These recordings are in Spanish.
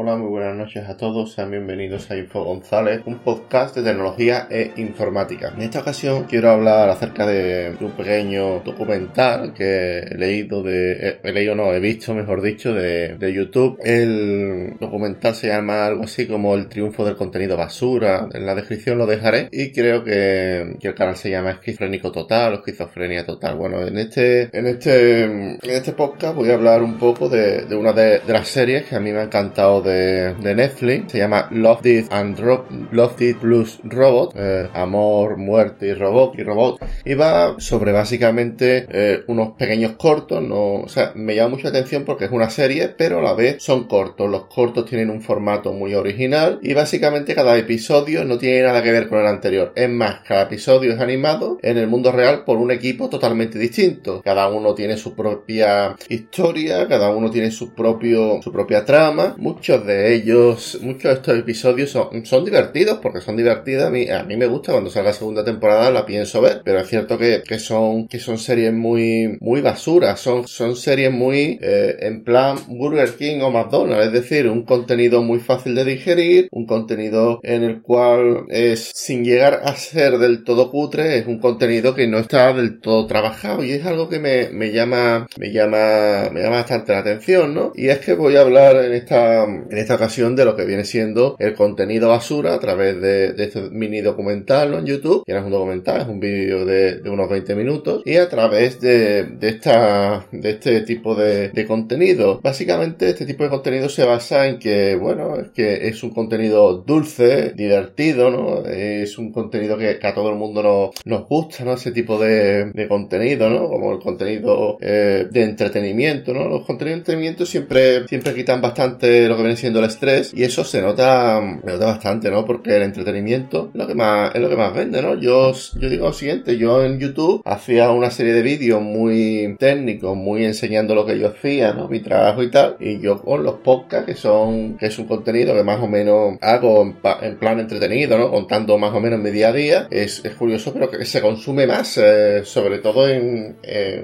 Hola, muy buenas noches a todos, sean bienvenidos a Info González, un podcast de tecnología e informática. En esta ocasión quiero hablar acerca de un pequeño documental que he leído de, he leído no, he visto mejor dicho de, de YouTube. El documental se llama algo así como El triunfo del contenido basura, en la descripción lo dejaré y creo que, que el canal se llama Esquizofrénico Total o Esquizofrenia Total. Bueno, en este, en este, en este podcast voy a hablar un poco de, de una de, de las series que a mí me ha encantado de, Netflix. Se llama Love, Death and Love, Death Plus Robot. Eh, amor, muerte y robot y robot. Y va sobre básicamente eh, unos pequeños cortos. No, o sea, me llama mucha atención porque es una serie, pero a la vez son cortos. Los cortos tienen un formato muy original y básicamente cada episodio no tiene nada que ver con el anterior. Es más, cada episodio es animado en el mundo real por un equipo totalmente distinto. Cada uno tiene su propia historia, cada uno tiene su propio su propia trama. Muchos de ellos, muchos de estos episodios son, divertidos porque son divertidos. A mí, a mí me gusta cuando sale la segunda temporada, la pienso ver, pero es cierto que, que son, que son series muy, muy basuras, son, son series muy eh, en plan Burger King o McDonald's, es decir, un contenido muy fácil de digerir, un contenido en el cual es sin llegar a ser del todo cutre, es un contenido que no está del todo trabajado y es algo que me, me llama, me llama, me llama bastante la atención, ¿no? Y es que voy a hablar en esta, en esta ocasión de lo que viene siendo el contenido basura a través de, este mini documental en YouTube, que no es un documental, es un vídeo de, unos 20 minutos, y a través de, esta, de este tipo de, contenido. Básicamente este tipo de contenido se basa en que, bueno, es que es un contenido dulce, divertido, ¿no? Es un contenido que, a todo el mundo nos, nos gusta, ¿no? Ese tipo de, contenido, ¿no? Como el contenido eh, de entretenimiento, ¿no? Los contenidos de entretenimiento siempre, siempre quitan bastante lo que siendo el estrés y eso se nota, nota bastante, ¿no? Porque el entretenimiento es lo que más, es lo que más vende, ¿no? Yo, yo digo lo siguiente, yo en YouTube hacía una serie de vídeos muy técnicos, muy enseñando lo que yo hacía, ¿no? Mi trabajo y tal, y yo con los podcasts, que son, que es un contenido que más o menos hago en, plan entretenido, ¿no? Contando más o menos mi día a día, es, es curioso, pero que se consume más, eh, sobre todo en,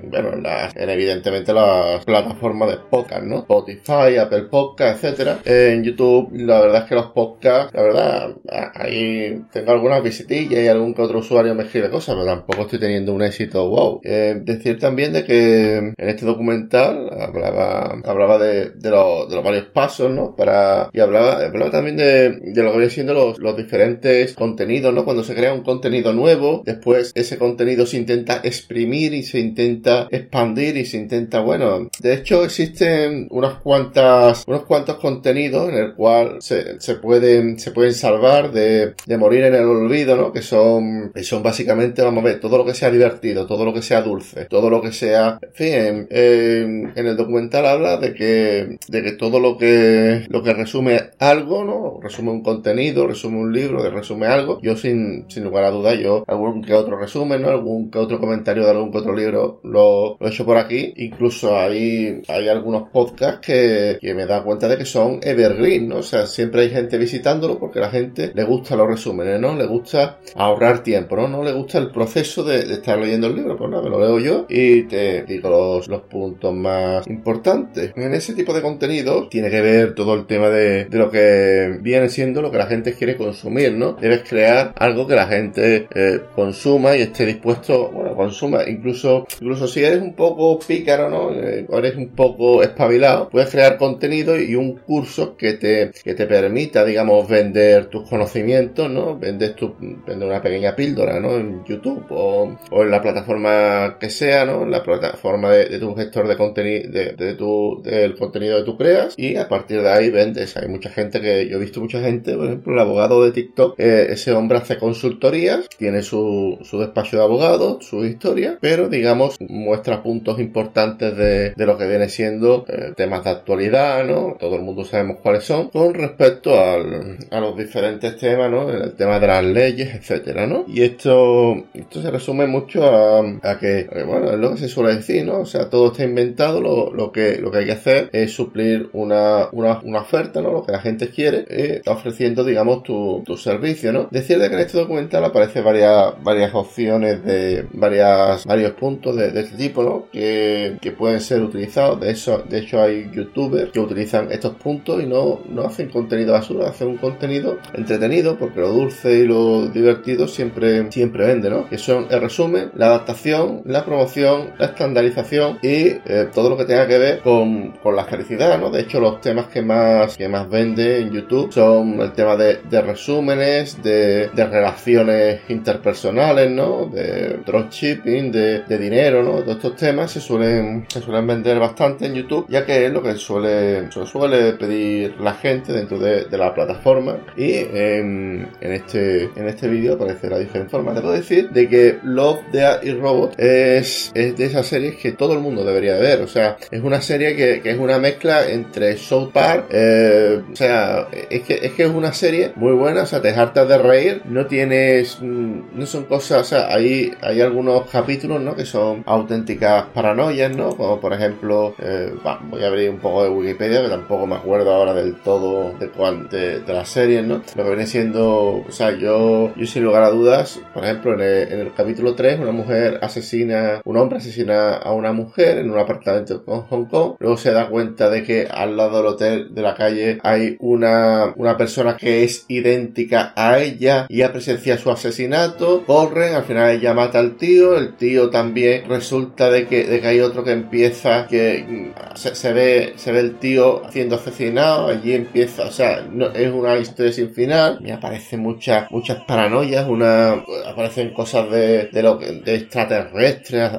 bueno, en, las, en evidentemente las plataformas de podcast, ¿no? Spotify, Apple Podcast, etcétera en YouTube, la verdad es que los podcasts, la verdad, ahí tengo algunas visitillas y algún que otro usuario me escribe cosas, pero tampoco estoy teniendo un éxito wow. Eh, decir también de que en este documental hablaba, hablaba de, de, los, de los varios pasos, ¿no? Para, y hablaba, hablaba también de, de lo que vienen siendo los, los diferentes contenidos, ¿no? Cuando se crea un contenido nuevo, después ese contenido se intenta exprimir y se intenta expandir y se intenta, bueno, de hecho existen unas cuantas, unos cuantos contenidos en el cual se, pueden, se pueden salvar de, de, morir en el olvido, ¿no? Que son, que son básicamente, vamos a ver, todo lo que sea divertido, todo lo que sea dulce, todo lo que sea, en fin, en, el documental habla de que, de que todo lo que, lo que resume algo, ¿no? Resume un contenido, resume un libro, que resume algo. Yo sin, sin lugar a duda, yo algún que otro resumen, ¿no? Algún que otro comentario de algún que otro libro lo, lo he hecho por aquí. Incluso hay, hay algunos podcasts que, que me da cuenta de que son evergreen, ¿no? O sea, siempre hay gente visitándolo porque la gente le gusta los resúmenes, ¿no? Le gusta ahorrar tiempo, ¿no? No le gusta el proceso de, estar leyendo el libro, pues nada, me lo leo yo y te digo los, puntos más importantes. En ese tipo de contenido tiene que ver todo el tema de, lo que viene siendo lo que la gente quiere consumir, ¿no? Debes crear algo que la gente eh, consuma y esté dispuesto, bueno, consuma, incluso, incluso si eres un poco pícaro, ¿no? Eh, eres un poco espabilado, puedes crear contenido y un curso que te, que te permita, digamos, vender tus conocimientos, ¿no? Vendes tu, vender una pequeña píldora, ¿no? En YouTube o, o en la plataforma que sea, ¿no? En la plataforma de, tu gestor de contenido, de, tu, del contenido que tú creas y a partir de ahí vendes. Hay mucha gente que, yo he visto mucha gente, por ejemplo, el abogado de TikTok, eh, ese hombre hace consultorías, tiene su, su despacho de abogados, su historia, pero digamos, muestra puntos importantes de, de lo que viene siendo eh, temas de actualidad, ¿no? Todo el mundo sabemos cuáles son, con respecto al, a los diferentes temas, ¿no? El tema de las leyes, etcétera, ¿no? Y esto, esto se resume mucho a, que, bueno, es lo que se suele decir, ¿no? O sea, todo está inventado, lo, que, lo que hay que hacer es suplir una, una, una oferta, ¿no? Lo que la gente quiere, eh, está ofreciendo, digamos, tu, tu servicio, ¿no? Decir de que en este documental aparece varias, varias opciones de varias, varios puntos de, de este tipo, ¿no? Que, que pueden ser utilizados. De eso, de hecho, hay youtubers que utilizan estos puntos y no, no hacen contenido basura, hacen un contenido entretenido porque lo dulce y lo divertido siempre, siempre vende, ¿no? Que son el resumen, la adaptación, la promoción, la estandarización y eh, todo lo que tenga que ver con, con, la felicidad, ¿no? De hecho, los temas que más, que más vende en YouTube son el tema de, de resúmenes, de, de, relaciones interpersonales, ¿no? De dropshipping, de, de dinero, ¿no? Todos estos temas se suelen, se suelen vender bastante en YouTube, ya que es lo que suele, suele pedir la gente dentro de, de la plataforma. Y en, en este, en este vídeo aparece la diferente forma. Debo decir de que Love, Death y Robot es, es de esas series que todo el mundo debería ver. O sea, es una serie que, que es una mezcla entre South Park, eh, o sea, es que, es que es una serie muy buena, o sea, te hartas de reír, no tienes, mm, no son cosas, o sea, hay, hay algunos capítulos, ¿no? Que son auténticas paranoias, ¿no? Como por ejemplo, eh, voy a abrir un poco de Wikipedia, que tampoco me acuerdo ahora del todo de, de, de las series, ¿no? Lo que viene siendo, o sea, yo, yo sin lugar a dudas, por ejemplo, en el, en capítulo 3, una mujer asesina, un hombre asesina a una mujer en un apartamento en Hong Kong, luego se da cuenta de que al lado del hotel de la calle hay una, una persona que es idéntica a ella y ha presenciado su asesinato, corren, al final ella mata al tío, el tío también resulta de que, de que hay otro que empieza, que mm, se, ve, se ve el tío siendo allí empieza, o sea, es una historia sin final, me aparecen muchas, muchas paranoias, una, aparecen cosas de, de lo de extraterrestres,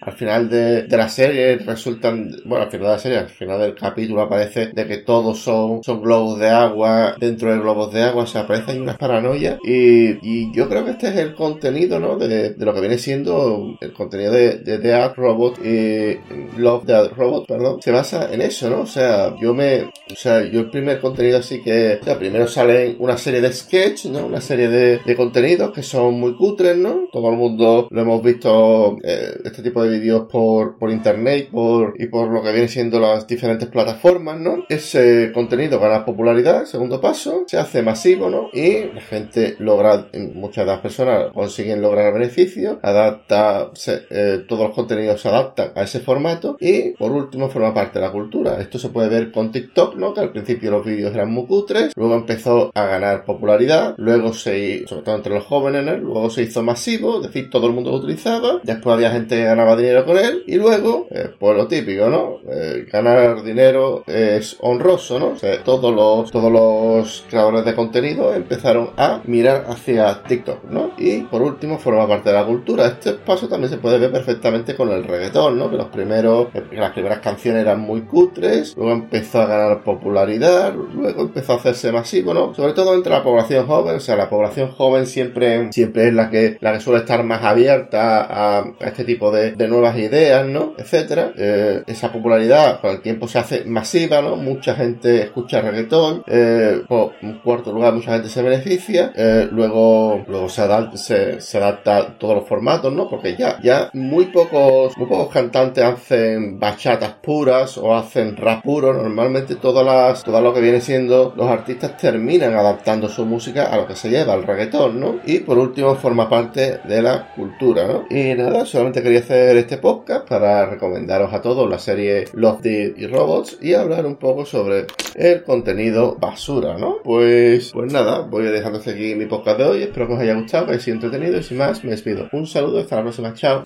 al final de, de la serie resultan, bueno, al final de la serie, al final del capítulo aparece de que todos son, son globos de agua, dentro de globos de agua se aparecen unas paranoias y, yo creo que este es el contenido, ¿no? De, de lo que viene siendo el contenido de, de The Robot y Love the Robot, perdón, se basa en eso, ¿no? O sea, yo me, o sea, yo el primer contenido así que, primero salen una serie de sketch, ¿no? Una serie de, contenidos que son muy cutres, ¿no? Todo el mundo lo hemos visto, eh, este tipo de vídeos por, por internet por, y por lo que viene siendo las diferentes plataformas, ¿no? Ese contenido gana popularidad, segundo paso, se hace masivo, ¿no? Y la gente logra, muchas de las personas consiguen lograr beneficios, adapta, eh, todos los contenidos se adaptan a ese formato y por último forma parte de la cultura. Esto se puede ver con TikTok, Que al principio los vídeos eran muy cutres, luego empezó a ganar popularidad, luego se, sobre todo entre los jóvenes, luego se hizo masivo, es decir, todo el mundo lo utilizaba, después había gente que ganaba dinero con él y luego, eh, pues lo típico, ¿no? Eh, ganar dinero es honroso, ¿no? O sea, todos los, creadores de contenido empezaron a mirar hacia TikTok, ¿no? Y por último forma parte de la cultura. Este paso también se puede ver perfectamente con el reggaetón, ¿no? Que los primeros, que las primeras canciones eran muy cutres, luego empezó a ganar popularidad, luego empezó a hacerse masivo, ¿no? Sobre todo entre la población joven, o sea, la población joven siempre, siempre es la que, la que suele estar más abierta a, a este tipo de, de, nuevas ideas, ¿no? Etcétera. Eh, esa popularidad con el tiempo se hace masiva, ¿no? Mucha gente escucha reggaetón, eh, por en cuarto lugar mucha gente se beneficia, eh, luego, luego se adapta, se, se adapta a todos los formatos, ¿no? Porque ya, ya muy pocos, muy pocos cantantes hacen bachatas puras o hacen rap puro, normalmente todas todo lo que viene siendo los artistas terminan adaptando su música a lo que se lleva, al reggaetón, ¿no? Y por último forma parte de la cultura, ¿no? Y nada, solamente quería hacer este podcast para recomendaros a todos la serie Love, Dead y Robots y hablar un poco sobre el contenido basura, ¿no? Pues, pues nada, voy a seguir mi podcast de hoy, espero que os haya gustado, que hayáis sido entretenido y sin más me despido. Un saludo, hasta la próxima, chao.